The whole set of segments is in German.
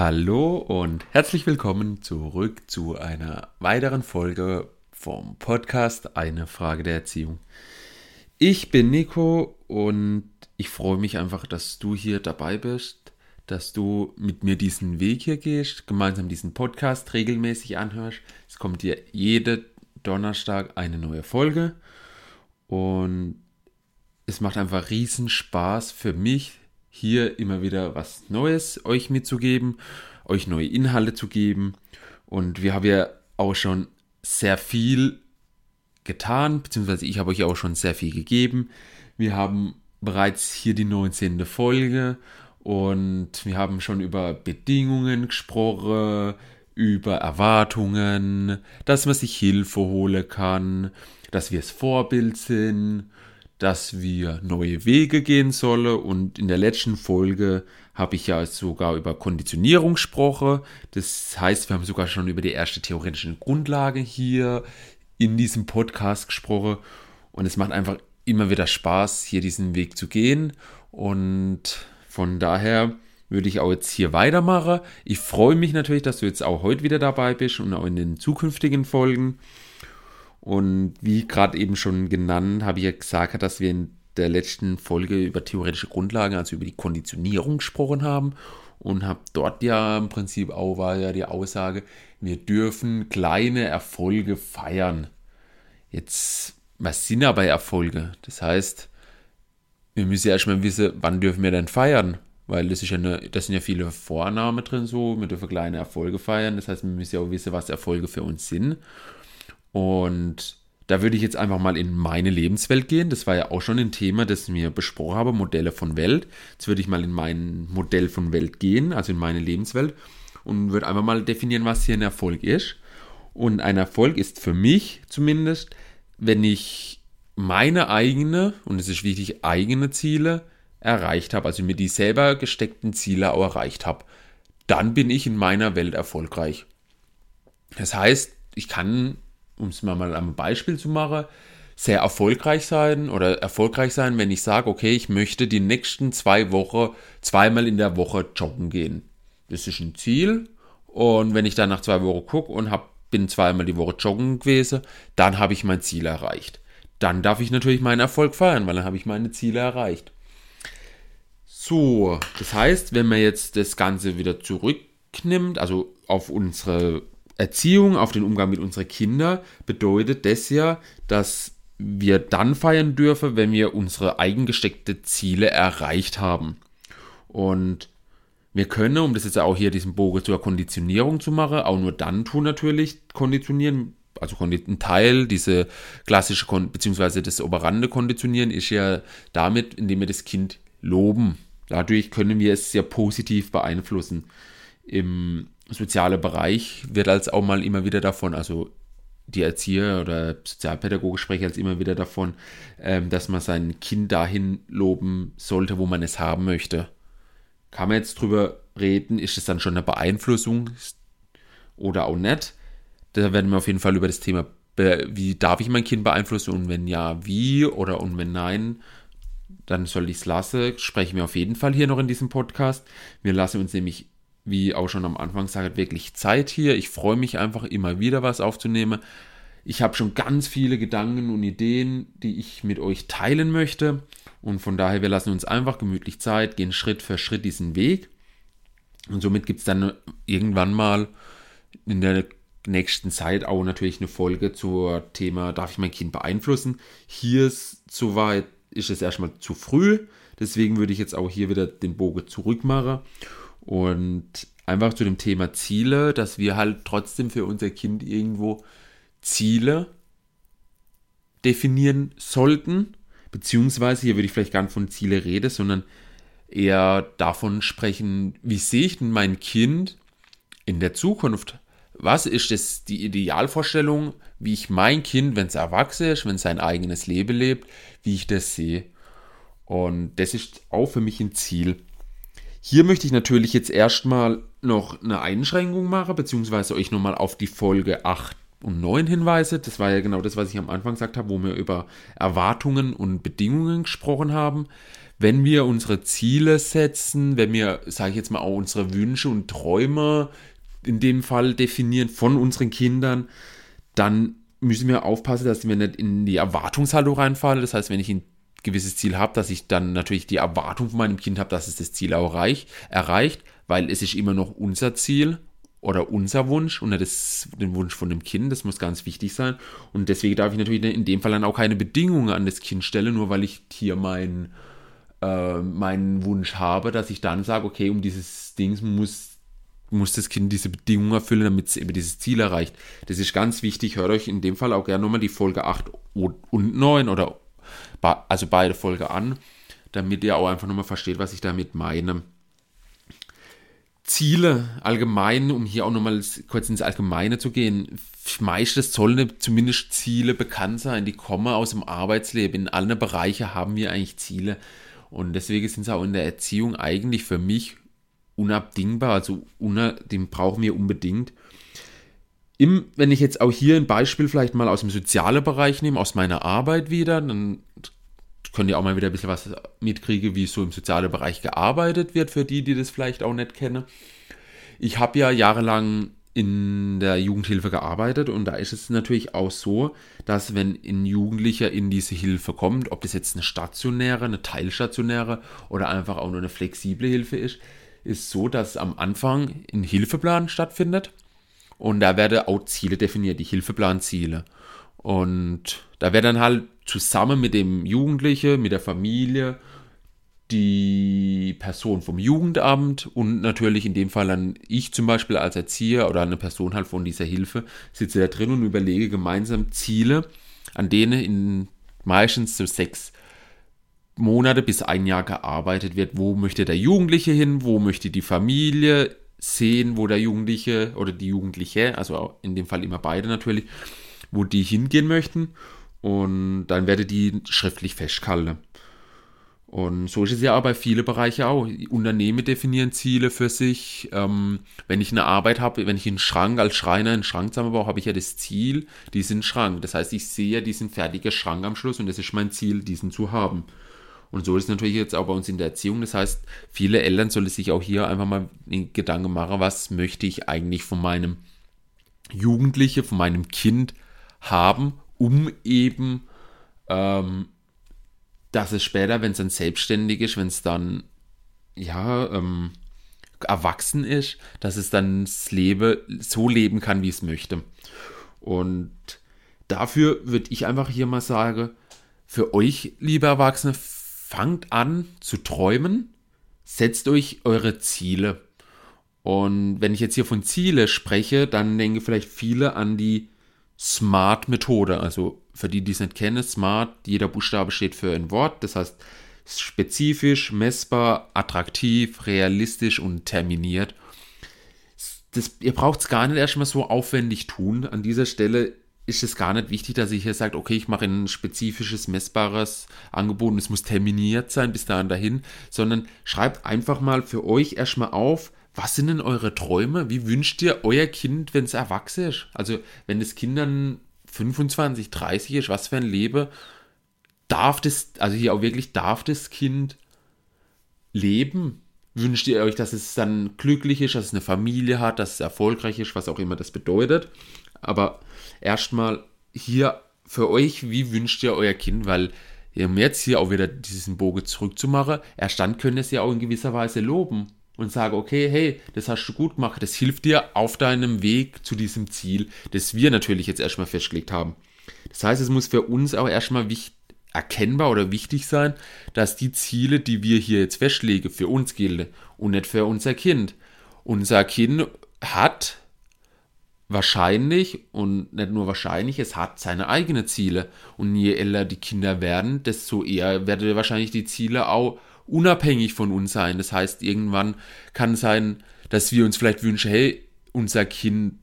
Hallo und herzlich willkommen zurück zu einer weiteren Folge vom Podcast Eine Frage der Erziehung. Ich bin Nico und ich freue mich einfach, dass du hier dabei bist, dass du mit mir diesen Weg hier gehst, gemeinsam diesen Podcast regelmäßig anhörst. Es kommt dir jede Donnerstag eine neue Folge und es macht einfach riesen Spaß für mich, hier immer wieder was Neues euch mitzugeben, euch neue Inhalte zu geben. Und wir haben ja auch schon sehr viel getan, beziehungsweise ich habe euch auch schon sehr viel gegeben. Wir haben bereits hier die 19. Folge und wir haben schon über Bedingungen gesprochen, über Erwartungen, dass man sich Hilfe holen kann, dass wir das Vorbild sind dass wir neue Wege gehen sollen. Und in der letzten Folge habe ich ja sogar über Konditionierung gesprochen. Das heißt, wir haben sogar schon über die erste theoretische Grundlage hier in diesem Podcast gesprochen. Und es macht einfach immer wieder Spaß, hier diesen Weg zu gehen. Und von daher würde ich auch jetzt hier weitermachen. Ich freue mich natürlich, dass du jetzt auch heute wieder dabei bist und auch in den zukünftigen Folgen. Und wie gerade eben schon genannt, habe ich ja gesagt, dass wir in der letzten Folge über theoretische Grundlagen, also über die Konditionierung gesprochen haben. Und habe dort ja im Prinzip auch war ja die Aussage, wir dürfen kleine Erfolge feiern. Jetzt, was sind aber Erfolge? Das heißt, wir müssen ja erstmal wissen, wann dürfen wir denn feiern? Weil das ist ja eine, das sind ja viele Vornamen drin so, wir dürfen kleine Erfolge feiern. Das heißt, wir müssen ja auch wissen, was Erfolge für uns sind. Und da würde ich jetzt einfach mal in meine Lebenswelt gehen. Das war ja auch schon ein Thema, das wir besprochen haben, Modelle von Welt. Jetzt würde ich mal in mein Modell von Welt gehen, also in meine Lebenswelt und würde einfach mal definieren, was hier ein Erfolg ist. Und ein Erfolg ist für mich zumindest, wenn ich meine eigene, und es ist wichtig, eigene Ziele erreicht habe, also mir die selber gesteckten Ziele auch erreicht habe, dann bin ich in meiner Welt erfolgreich. Das heißt, ich kann um es mal am Beispiel zu machen, sehr erfolgreich sein oder erfolgreich sein, wenn ich sage, okay, ich möchte die nächsten zwei Wochen zweimal in der Woche joggen gehen. Das ist ein Ziel. Und wenn ich dann nach zwei Wochen gucke und hab, bin zweimal die Woche joggen gewesen, dann habe ich mein Ziel erreicht. Dann darf ich natürlich meinen Erfolg feiern, weil dann habe ich meine Ziele erreicht. So, das heißt, wenn man jetzt das Ganze wieder zurücknimmt, also auf unsere Erziehung, auf den Umgang mit unseren Kindern bedeutet das ja, dass wir dann feiern dürfen, wenn wir unsere eigengesteckte Ziele erreicht haben. Und wir können, um das jetzt auch hier diesen Bogen zur Konditionierung zu machen, auch nur dann tun natürlich konditionieren, also ein Teil, diese klassische, beziehungsweise das operante Konditionieren ist ja damit, indem wir das Kind loben. Dadurch können wir es sehr positiv beeinflussen. Im soziale Bereich wird als auch mal immer wieder davon, also die Erzieher oder Sozialpädagoge sprechen als immer wieder davon, ähm, dass man sein Kind dahin loben sollte, wo man es haben möchte. Kann man jetzt drüber reden, ist es dann schon eine Beeinflussung oder auch nicht? Da werden wir auf jeden Fall über das Thema, wie darf ich mein Kind beeinflussen und wenn ja, wie oder und wenn nein, dann soll ich es lassen. Sprechen wir auf jeden Fall hier noch in diesem Podcast. Wir lassen uns nämlich wie auch schon am Anfang gesagt, wirklich Zeit hier. Ich freue mich einfach immer wieder was aufzunehmen. Ich habe schon ganz viele Gedanken und Ideen, die ich mit euch teilen möchte. Und von daher, wir lassen uns einfach gemütlich Zeit, gehen Schritt für Schritt diesen Weg. Und somit gibt es dann irgendwann mal in der nächsten Zeit auch natürlich eine Folge zum Thema, darf ich mein Kind beeinflussen? Hier ist soweit, ist es erstmal zu früh. Deswegen würde ich jetzt auch hier wieder den Bogen zurückmachen und einfach zu dem Thema Ziele, dass wir halt trotzdem für unser Kind irgendwo Ziele definieren sollten. Beziehungsweise, hier würde ich vielleicht gar nicht von Ziele reden, sondern eher davon sprechen, wie sehe ich denn mein Kind in der Zukunft? Was ist das die Idealvorstellung, wie ich mein Kind, wenn es erwachsen ist, wenn es sein eigenes Leben lebt, wie ich das sehe? Und das ist auch für mich ein Ziel. Hier möchte ich natürlich jetzt erstmal noch eine Einschränkung machen, beziehungsweise euch nochmal auf die Folge 8 und 9 hinweise. Das war ja genau das, was ich am Anfang gesagt habe, wo wir über Erwartungen und Bedingungen gesprochen haben. wenn wir unsere Ziele setzen, wenn wir, sage ich jetzt mal, auch unsere Wünsche und Träume in dem Fall definieren von unseren Kindern, dann müssen wir aufpassen, dass wir nicht in die Erwartungshaltung reinfallen. Das heißt, wenn ich ein gewisses Ziel habe, dass ich dann natürlich die Erwartung von meinem Kind habe, dass es das Ziel auch erreicht, erreicht weil es ist immer noch unser Ziel oder unser Wunsch und nicht das, den Wunsch von dem Kind. Das muss ganz wichtig sein. Und deswegen darf ich natürlich in dem Fall dann auch keine Bedingungen an das Kind stellen, nur weil ich hier meinen äh, meinen Wunsch habe, dass ich dann sage, okay, um dieses Ding muss muss das Kind diese Bedingungen erfüllen, damit es eben dieses Ziel erreicht. Das ist ganz wichtig. Hört euch in dem Fall auch gerne nochmal die Folge 8 und 9 oder also beide Folge an, damit ihr auch einfach nochmal versteht, was ich damit meine. Ziele allgemein, um hier auch nochmal kurz ins Allgemeine zu gehen. Meistens sollen zumindest Ziele bekannt sein, die kommen aus dem Arbeitsleben. In allen Bereichen haben wir eigentlich Ziele. Und deswegen sind sie auch in der Erziehung eigentlich für mich unabdingbar. Also den brauchen wir unbedingt. Im, wenn ich jetzt auch hier ein Beispiel vielleicht mal aus dem sozialen Bereich nehme, aus meiner Arbeit wieder, dann könnt ihr auch mal wieder ein bisschen was mitkriegen, wie so im sozialen Bereich gearbeitet wird, für die, die das vielleicht auch nicht kennen. Ich habe ja jahrelang in der Jugendhilfe gearbeitet und da ist es natürlich auch so, dass wenn ein Jugendlicher in diese Hilfe kommt, ob das jetzt eine stationäre, eine teilstationäre oder einfach auch nur eine flexible Hilfe ist, ist so, dass am Anfang ein Hilfeplan stattfindet und da werden auch Ziele definiert, die Hilfeplanziele. Und da wird dann halt zusammen mit dem Jugendlichen, mit der Familie, die Person vom Jugendamt und natürlich in dem Fall dann ich zum Beispiel als Erzieher oder eine Person halt von dieser Hilfe sitze da drin und überlege gemeinsam Ziele, an denen in meistens so sechs Monate bis ein Jahr gearbeitet wird. Wo möchte der Jugendliche hin? Wo möchte die Familie sehen, wo der Jugendliche oder die Jugendliche, also in dem Fall immer beide natürlich, wo die hingehen möchten und dann werde die schriftlich festgehalten. Und so ist es ja auch bei vielen Bereichen auch. Unternehmen definieren Ziele für sich. Ähm, wenn ich eine Arbeit habe, wenn ich einen Schrank als Schreiner einen Schrank zusammenbaue, habe ich ja das Ziel, diesen Schrank. Das heißt, ich sehe ja diesen fertigen Schrank am Schluss und das ist mein Ziel, diesen zu haben. Und so ist es natürlich jetzt auch bei uns in der Erziehung. Das heißt, viele Eltern sollen sich auch hier einfach mal Gedanken machen, was möchte ich eigentlich von meinem Jugendlichen, von meinem Kind haben um eben, ähm, dass es später, wenn es dann selbstständig ist, wenn es dann, ja, ähm, erwachsen ist, dass es dann das Leben so leben kann, wie es möchte. Und dafür würde ich einfach hier mal sagen, für euch, liebe Erwachsene, fangt an zu träumen, setzt euch eure Ziele. Und wenn ich jetzt hier von Ziele spreche, dann denken vielleicht viele an die SMART-Methode. Also für die, die es nicht kennen, SMART, jeder Buchstabe steht für ein Wort. Das heißt spezifisch, messbar, attraktiv, realistisch und terminiert. Das, ihr braucht es gar nicht erstmal so aufwendig tun. An dieser Stelle ist es gar nicht wichtig, dass ich hier sage, okay, ich mache ein spezifisches, messbares Angebot und es muss terminiert sein bis dahin dahin, sondern schreibt einfach mal für euch erstmal auf, was sind denn eure Träume? Wie wünscht ihr euer Kind, wenn es erwachsen ist? Also, wenn das Kind dann 25, 30 ist, was für ein Leben darf das, also hier auch wirklich darf das Kind leben? Wünscht ihr euch, dass es dann glücklich ist, dass es eine Familie hat, dass es erfolgreich ist, was auch immer das bedeutet? Aber erstmal hier für euch, wie wünscht ihr euer Kind? Weil um jetzt hier auch wieder diesen Bogen zurückzumachen, erst dann könnt ihr es ja auch in gewisser Weise loben und sage, okay, hey, das hast du gut gemacht, das hilft dir auf deinem Weg zu diesem Ziel, das wir natürlich jetzt erstmal festgelegt haben. Das heißt, es muss für uns auch erstmal erkennbar oder wichtig sein, dass die Ziele, die wir hier jetzt festlegen, für uns gelten und nicht für unser Kind. Unser Kind hat wahrscheinlich und nicht nur wahrscheinlich, es hat seine eigenen Ziele. Und je älter die Kinder werden, desto eher werden wahrscheinlich die Ziele auch unabhängig von uns sein. Das heißt, irgendwann kann sein, dass wir uns vielleicht wünschen, hey, unser Kind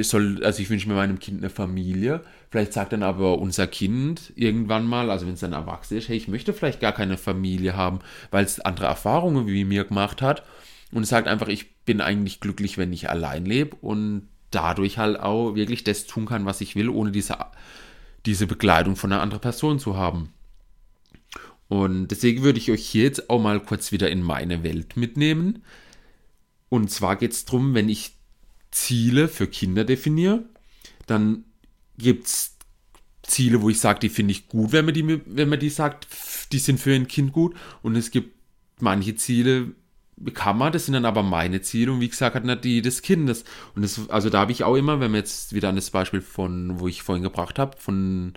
soll, also ich wünsche mir meinem Kind eine Familie. Vielleicht sagt dann aber unser Kind irgendwann mal, also wenn es dann erwachsen ist, hey, ich möchte vielleicht gar keine Familie haben, weil es andere Erfahrungen wie mir gemacht hat. Und es sagt einfach, ich bin eigentlich glücklich, wenn ich allein lebe und dadurch halt auch wirklich das tun kann, was ich will, ohne diese, diese Begleitung von einer anderen Person zu haben. Und deswegen würde ich euch hier jetzt auch mal kurz wieder in meine Welt mitnehmen. Und zwar geht es darum, wenn ich Ziele für Kinder definiere, dann gibt es Ziele, wo ich sage, die finde ich gut, wenn man die, wenn man die sagt, die sind für ein Kind gut. Und es gibt manche Ziele, kann man, das sind dann aber meine Ziele und wie gesagt hat die des Kindes. Und das, also da habe ich auch immer, wenn man jetzt wieder an das Beispiel von, wo ich vorhin gebracht habe, von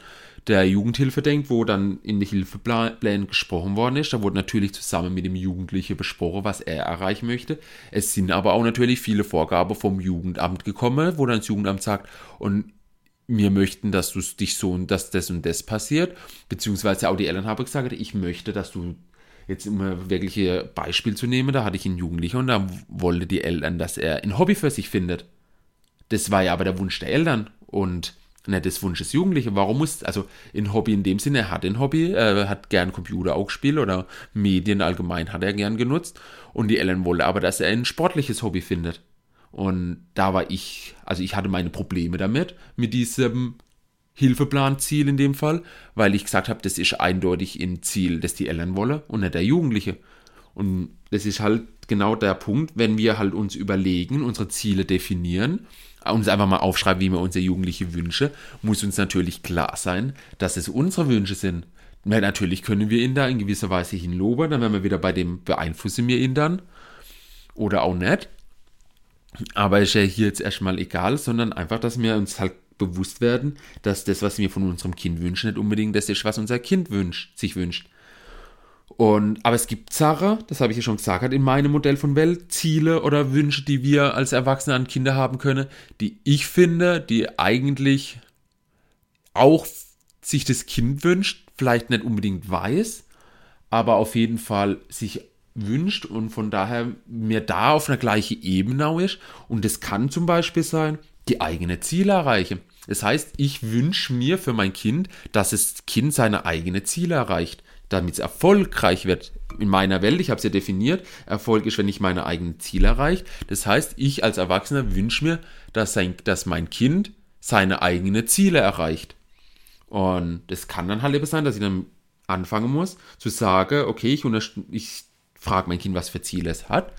der Jugendhilfe denkt, wo dann in den Hilfeplänen gesprochen worden ist. Da wurde natürlich zusammen mit dem Jugendlichen besprochen, was er erreichen möchte. Es sind aber auch natürlich viele Vorgaben vom Jugendamt gekommen, wo dann das Jugendamt sagt, und wir möchten, dass du dich so und dass das und das passiert. Beziehungsweise auch die Eltern haben gesagt, ich möchte, dass du jetzt immer wirkliche Beispiel zu nehmen, da hatte ich einen Jugendlichen und da wollte die Eltern, dass er ein Hobby für sich findet. Das war ja aber der Wunsch der Eltern und nicht des Wunsches Jugendliche. Warum muss, also ein Hobby in dem Sinne, er hat ein Hobby, er hat gern Computer auch gespielt oder Medien allgemein hat er gern genutzt und die Eltern wollten aber, dass er ein sportliches Hobby findet. Und da war ich, also ich hatte meine Probleme damit, mit diesem Hilfeplanziel in dem Fall, weil ich gesagt habe, das ist eindeutig ein Ziel, das die Eltern wollen und nicht der Jugendliche. Und das ist halt genau der Punkt, wenn wir halt uns überlegen, unsere Ziele definieren, uns einfach mal aufschreiben, wie wir unsere Jugendliche wünsche, muss uns natürlich klar sein, dass es unsere Wünsche sind. Weil natürlich können wir ihn da in gewisser Weise hinloben, dann wären wir wieder bei dem beeinflussen wir ihn dann oder auch nicht. Aber ist ja hier jetzt erstmal egal, sondern einfach, dass wir uns halt bewusst werden, dass das, was wir von unserem Kind wünschen, nicht unbedingt das ist, was unser Kind wünscht, sich wünscht. Und, aber es gibt Sachen, das habe ich ja schon gesagt, in meinem Modell von Welt, Ziele oder Wünsche, die wir als Erwachsene an Kinder haben können, die ich finde, die eigentlich auch sich das Kind wünscht, vielleicht nicht unbedingt weiß, aber auf jeden Fall sich wünscht und von daher mir da auf einer gleichen Ebene ist. Und das kann zum Beispiel sein, die eigene Ziele erreichen. Das heißt, ich wünsche mir für mein Kind, dass das Kind seine eigene Ziele erreicht, damit es erfolgreich wird. In meiner Welt, ich habe es ja definiert, Erfolg ist, wenn ich meine eigenen Ziele erreiche. Das heißt, ich als Erwachsener wünsche mir, dass, sein, dass mein Kind seine eigenen Ziele erreicht. Und das kann dann halt eben sein, dass ich dann anfangen muss, zu sagen, okay, ich, ich frage mein Kind, was für Ziele es hat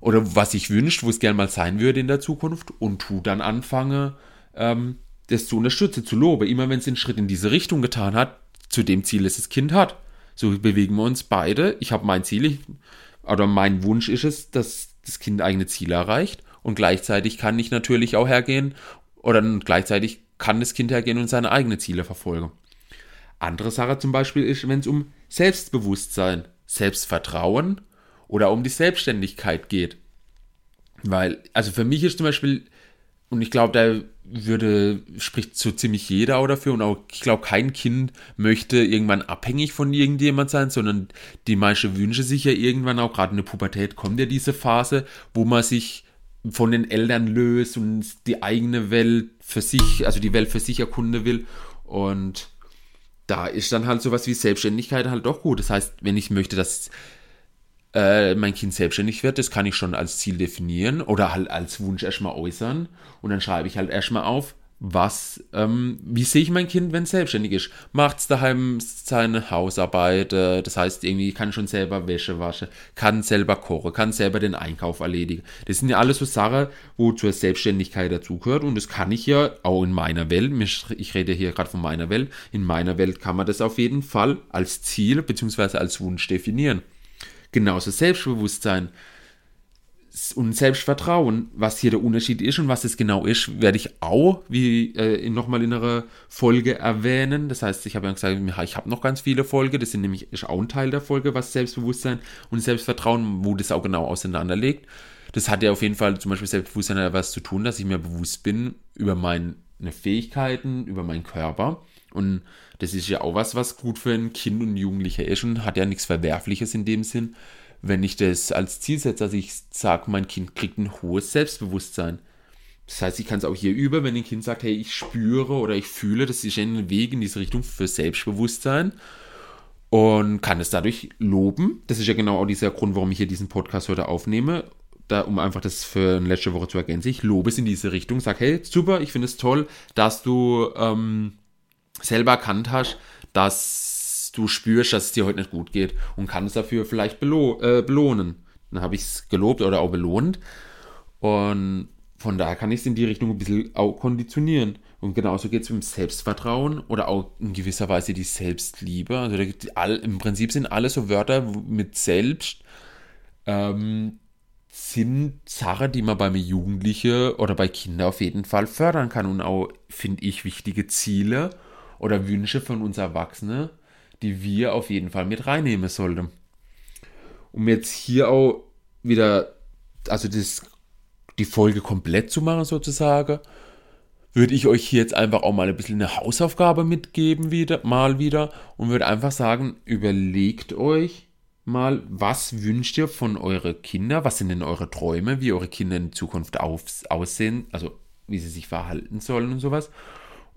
oder was ich wünscht, wo es gerne mal sein würde in der Zukunft und tu dann anfange, ähm, das zu unterstützen, zu loben. Immer wenn es einen Schritt in diese Richtung getan hat, zu dem Ziel, das das Kind hat. So bewegen wir uns beide. Ich habe mein Ziel, ich, oder mein Wunsch ist es, dass das Kind eigene Ziele erreicht und gleichzeitig kann ich natürlich auch hergehen oder gleichzeitig kann das Kind hergehen und seine eigenen Ziele verfolgen. Andere Sache zum Beispiel ist, wenn es um Selbstbewusstsein, Selbstvertrauen oder um die Selbstständigkeit geht. Weil, also für mich ist zum Beispiel, und ich glaube, da würde, spricht so ziemlich jeder auch dafür und auch, ich glaube, kein Kind möchte irgendwann abhängig von irgendjemand sein, sondern die meisten wünschen sich ja irgendwann auch, gerade in der Pubertät kommt ja diese Phase, wo man sich von den Eltern löst und die eigene Welt für sich, also die Welt für sich erkunden will und da ist dann halt sowas wie Selbstständigkeit halt doch gut. Das heißt, wenn ich möchte, dass äh, mein Kind selbstständig wird, das kann ich schon als Ziel definieren oder halt als Wunsch erstmal äußern. Und dann schreibe ich halt erstmal auf, was, ähm, wie sehe ich mein Kind, wenn es selbstständig ist? Macht es daheim seine Hausarbeit, äh, das heißt, irgendwie kann schon selber Wäsche waschen, kann selber kochen, kann selber den Einkauf erledigen. Das sind ja alles so Sachen, wo zur Selbstständigkeit dazugehört und das kann ich ja auch in meiner Welt, ich rede hier gerade von meiner Welt, in meiner Welt kann man das auf jeden Fall als Ziel bzw. als Wunsch definieren genauso Selbstbewusstsein und Selbstvertrauen, was hier der Unterschied ist und was es genau ist, werde ich auch wie äh, nochmal in einer Folge erwähnen. Das heißt, ich habe ja gesagt, ich habe noch ganz viele Folgen, das sind nämlich ist auch ein Teil der Folge, was Selbstbewusstsein und Selbstvertrauen, wo das auch genau auseinanderlegt. Das hat ja auf jeden Fall zum Beispiel Selbstbewusstsein was zu tun, dass ich mir bewusst bin über meine Fähigkeiten, über meinen Körper. Und das ist ja auch was, was gut für ein Kind und Jugendlicher ist und hat ja nichts Verwerfliches in dem Sinn, wenn ich das als Ziel setze. Also ich sage, mein Kind kriegt ein hohes Selbstbewusstsein. Das heißt, ich kann es auch hier über, wenn ein Kind sagt, hey, ich spüre oder ich fühle, das ist ein Weg in diese Richtung für Selbstbewusstsein und kann es dadurch loben. Das ist ja genau auch dieser Grund, warum ich hier diesen Podcast heute aufnehme. Da, um einfach das für letzte Woche zu ergänzen. Ich lobe es in diese Richtung, sage, hey, super, ich finde es toll, dass du ähm, selber erkannt hast, dass du spürst, dass es dir heute nicht gut geht und kannst dafür vielleicht belo äh, belohnen. Dann habe ich es gelobt oder auch belohnt. Und von daher kann ich es in die Richtung ein bisschen auch konditionieren. Und genauso geht es mit dem Selbstvertrauen oder auch in gewisser Weise die Selbstliebe. Also all, im Prinzip sind alle so Wörter mit selbst ähm, sind Sachen, die man bei Jugendlichen oder bei Kindern auf jeden Fall fördern kann und auch, finde ich, wichtige Ziele oder Wünsche von uns Erwachsenen, die wir auf jeden Fall mit reinnehmen sollten. Um jetzt hier auch wieder, also das, die Folge komplett zu machen sozusagen, würde ich euch hier jetzt einfach auch mal ein bisschen eine Hausaufgabe mitgeben, wieder, mal wieder, und würde einfach sagen, überlegt euch, mal, was wünscht ihr von euren Kindern? Was sind denn eure Träume, wie eure Kinder in Zukunft auf, aussehen, also wie sie sich verhalten sollen und sowas.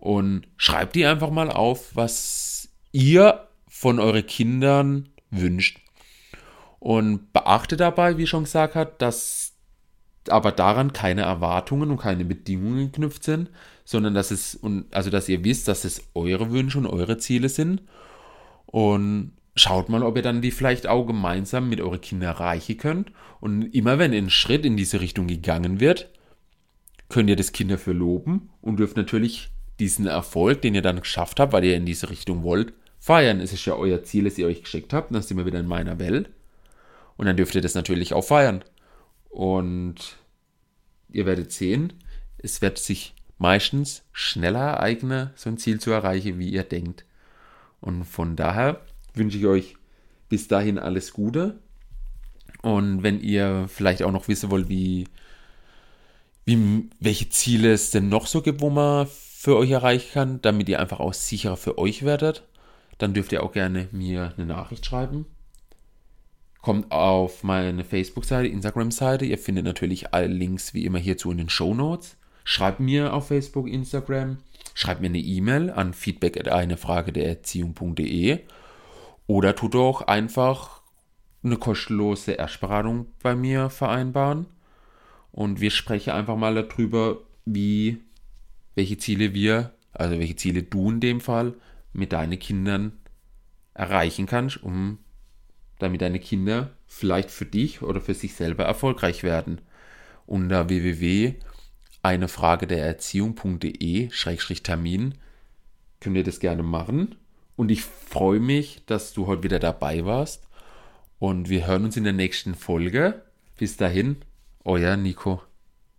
Und schreibt die einfach mal auf, was ihr von euren Kindern wünscht. Und beachtet dabei, wie schon gesagt hat, dass aber daran keine Erwartungen und keine Bedingungen geknüpft sind, sondern dass es, also dass ihr wisst, dass es eure Wünsche und eure Ziele sind. Und schaut mal, ob ihr dann die vielleicht auch gemeinsam mit euren Kindern erreichen könnt. Und immer wenn ein Schritt in diese Richtung gegangen wird, könnt ihr das Kind dafür loben und dürft natürlich diesen Erfolg, den ihr dann geschafft habt, weil ihr in diese Richtung wollt, feiern. Es ist ja euer Ziel, das ihr euch geschickt habt. Dann sind wir wieder in meiner Welt. Und dann dürft ihr das natürlich auch feiern. Und ihr werdet sehen, es wird sich meistens schneller ereignen, so ein Ziel zu erreichen, wie ihr denkt. Und von daher wünsche ich euch bis dahin alles Gute. Und wenn ihr vielleicht auch noch wissen wollt, wie, wie, welche Ziele es denn noch so gibt, wo man für euch erreichen kann, damit ihr einfach auch sicherer für euch werdet, dann dürft ihr auch gerne mir eine Nachricht schreiben. Kommt auf meine Facebook-Seite, Instagram-Seite. Ihr findet natürlich alle Links wie immer hierzu in den Show Notes. Schreibt mir auf Facebook, Instagram. Schreibt mir eine E-Mail an feedback at eine Frage der Erziehung.de oder tut doch einfach eine kostenlose Erstberatung bei mir vereinbaren und wir sprechen einfach mal darüber, wie, welche Ziele wir, also welche Ziele du in dem Fall mit deinen Kindern erreichen kannst, um damit deine Kinder vielleicht für dich oder für sich selber erfolgreich werden. Unter www.einefrage der Erziehung.de-termin könnt ihr das gerne machen und ich freue mich, dass du heute wieder dabei warst. Und wir hören uns in der nächsten Folge. Bis dahin, euer Nico.